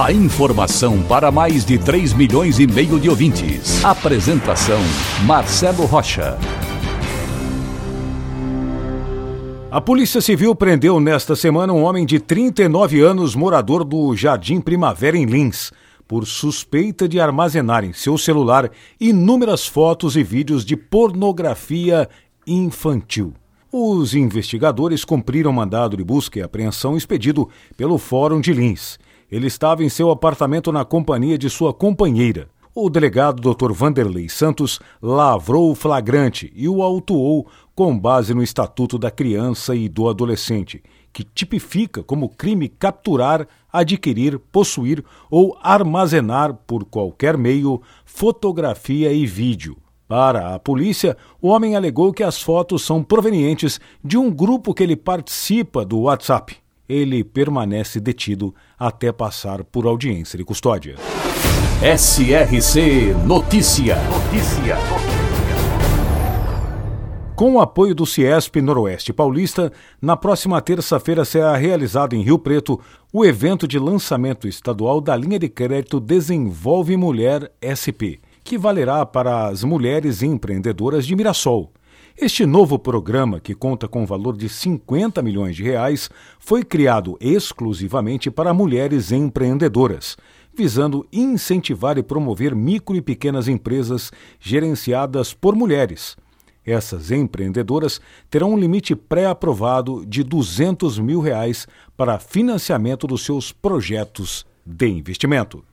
A informação para mais de 3 milhões e meio de ouvintes. Apresentação Marcelo Rocha. A Polícia Civil prendeu nesta semana um homem de 39 anos, morador do Jardim Primavera em Lins por suspeita de armazenar em seu celular inúmeras fotos e vídeos de pornografia infantil. Os investigadores cumpriram mandado de busca e apreensão expedido pelo Fórum de Lins. Ele estava em seu apartamento na companhia de sua companheira. O delegado Dr. Vanderlei Santos lavrou o flagrante e o autuou com base no Estatuto da Criança e do Adolescente, que tipifica como crime capturar, adquirir, possuir ou armazenar por qualquer meio fotografia e vídeo. Para a polícia, o homem alegou que as fotos são provenientes de um grupo que ele participa do WhatsApp. Ele permanece detido até passar por audiência de custódia. SRC Notícia. Notícia. Com o apoio do Ciesp Noroeste Paulista, na próxima terça-feira será realizado em Rio Preto o evento de lançamento estadual da linha de crédito Desenvolve Mulher SP, que valerá para as mulheres empreendedoras de Mirassol. Este novo programa, que conta com valor de 50 milhões de reais, foi criado exclusivamente para mulheres empreendedoras, visando incentivar e promover micro e pequenas empresas gerenciadas por mulheres essas empreendedoras terão um limite pré-aprovado de 200 mil reais para financiamento dos seus projetos de investimento.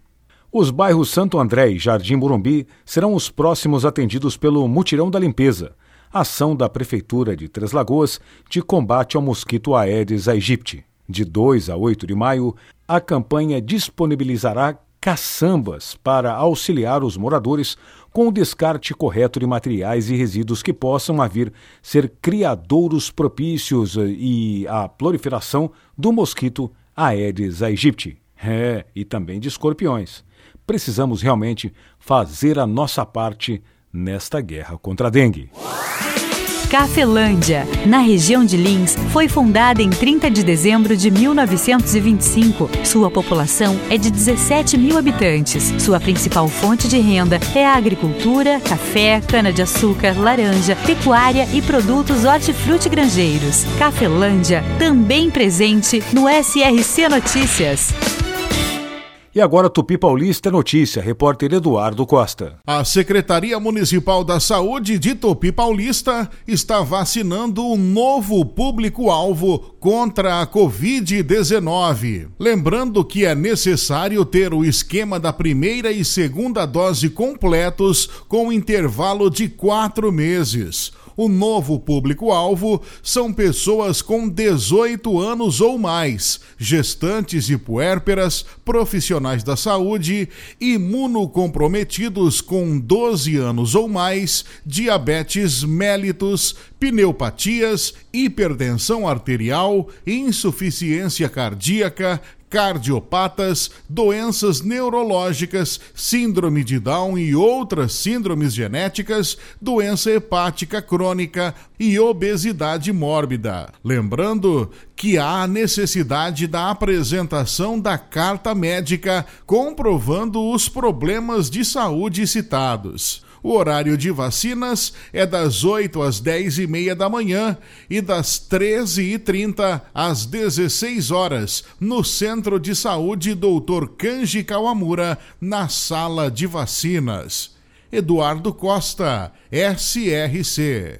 Os bairros Santo André e Jardim Morumbi serão os próximos atendidos pelo Mutirão da Limpeza, ação da Prefeitura de Três Lagoas de combate ao mosquito Aedes aegypti. De 2 a 8 de maio, a campanha disponibilizará caçambas para auxiliar os moradores com o descarte correto de materiais e resíduos que possam vir ser criadouros propícios eh, e a proliferação do mosquito Aedes aegypti. É, e também de escorpiões. Precisamos realmente fazer a nossa parte nesta guerra contra a dengue. Cafelândia, na região de Lins, foi fundada em 30 de dezembro de 1925. Sua população é de 17 mil habitantes. Sua principal fonte de renda é a agricultura, café, cana-de-açúcar, laranja, pecuária e produtos hortifruti grangeiros. Cafelândia, também presente no SRC Notícias. E agora Tupi Paulista é notícia, repórter Eduardo Costa. A Secretaria Municipal da Saúde de Tupi Paulista está vacinando um novo público-alvo contra a Covid-19. Lembrando que é necessário ter o esquema da primeira e segunda dose completos com intervalo de quatro meses. O novo público-alvo são pessoas com 18 anos ou mais, gestantes e puérperas, profissionais da saúde, imunocomprometidos com 12 anos ou mais, diabetes mellitus, pneumatias, hipertensão arterial, insuficiência cardíaca, cardiopatas, doenças neurológicas, síndrome de Down e outras síndromes genéticas, doença hepática crônica e obesidade mórbida. Lembrando que há necessidade da apresentação da carta médica comprovando os problemas de saúde citados. O horário de vacinas é das 8 às 10 e meia da manhã e das 13 e 30 às 16 horas no Centro de Saúde Dr. Kanji Kawamura, na sala de vacinas. Eduardo Costa, SRC.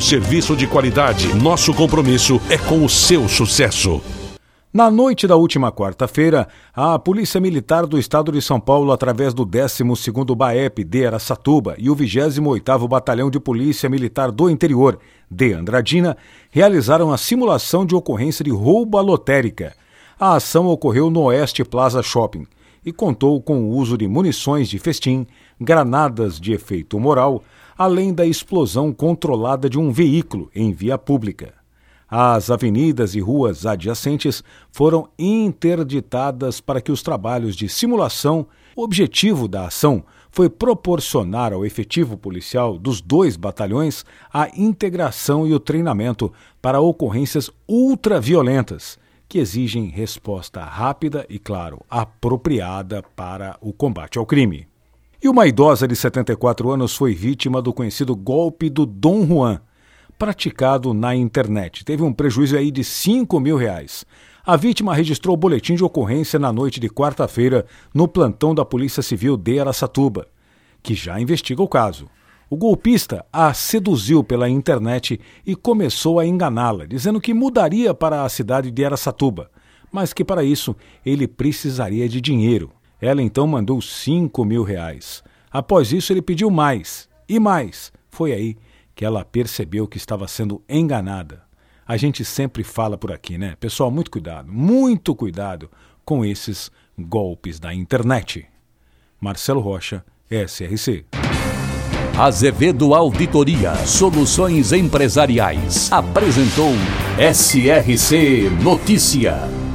serviço de qualidade. Nosso compromisso é com o seu sucesso. Na noite da última quarta-feira, a Polícia Militar do Estado de São Paulo, através do 12º BAEP de Aracatuba e o 28º Batalhão de Polícia Militar do Interior de Andradina, realizaram a simulação de ocorrência de roubo à lotérica. A ação ocorreu no Oeste Plaza Shopping e contou com o uso de munições de festim, granadas de efeito moral, além da explosão controlada de um veículo em via pública. As avenidas e ruas adjacentes foram interditadas para que os trabalhos de simulação, o objetivo da ação foi proporcionar ao efetivo policial dos dois batalhões a integração e o treinamento para ocorrências ultraviolentas, que exigem resposta rápida e, claro, apropriada para o combate ao crime. E uma idosa de 74 anos foi vítima do conhecido golpe do Dom Juan, praticado na internet. Teve um prejuízo aí de 5 mil reais. A vítima registrou o boletim de ocorrência na noite de quarta-feira no plantão da Polícia Civil de Araçatuba, que já investiga o caso. O golpista a seduziu pela internet e começou a enganá-la, dizendo que mudaria para a cidade de Araçatuba, mas que para isso ele precisaria de dinheiro. Ela então mandou 5 mil reais. Após isso, ele pediu mais e mais. Foi aí que ela percebeu que estava sendo enganada. A gente sempre fala por aqui, né? Pessoal, muito cuidado, muito cuidado com esses golpes da internet. Marcelo Rocha, SRC. Azevedo Auditoria Soluções Empresariais apresentou SRC Notícia.